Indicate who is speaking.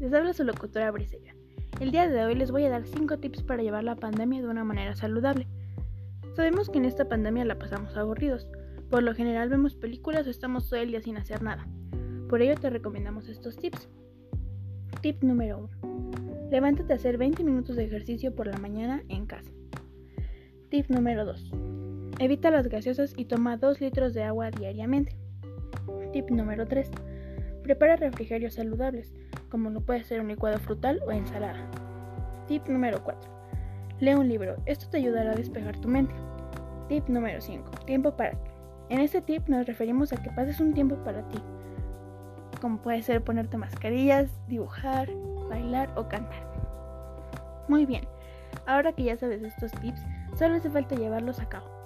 Speaker 1: les habla su locutora Brisella. El día de hoy les voy a dar 5 tips para llevar la pandemia de una manera saludable. Sabemos que en esta pandemia la pasamos aburridos, por lo general vemos películas o estamos todo el día sin hacer nada. Por ello te recomendamos estos tips. Tip número 1. Levántate a hacer 20 minutos de ejercicio por la mañana en casa. Tip número 2. Evita las gaseosas y toma 2 litros de agua diariamente. Tip número 3. Prepara refrigerios saludables, como lo puede ser un licuado frutal o ensalada. Tip número 4. Lee un libro, esto te ayudará a despejar tu mente. Tip número 5. Tiempo para ti. En este tip nos referimos a que pases un tiempo para ti, como puede ser ponerte mascarillas, dibujar, bailar o cantar. Muy bien, ahora que ya sabes estos tips, solo hace falta llevarlos a cabo.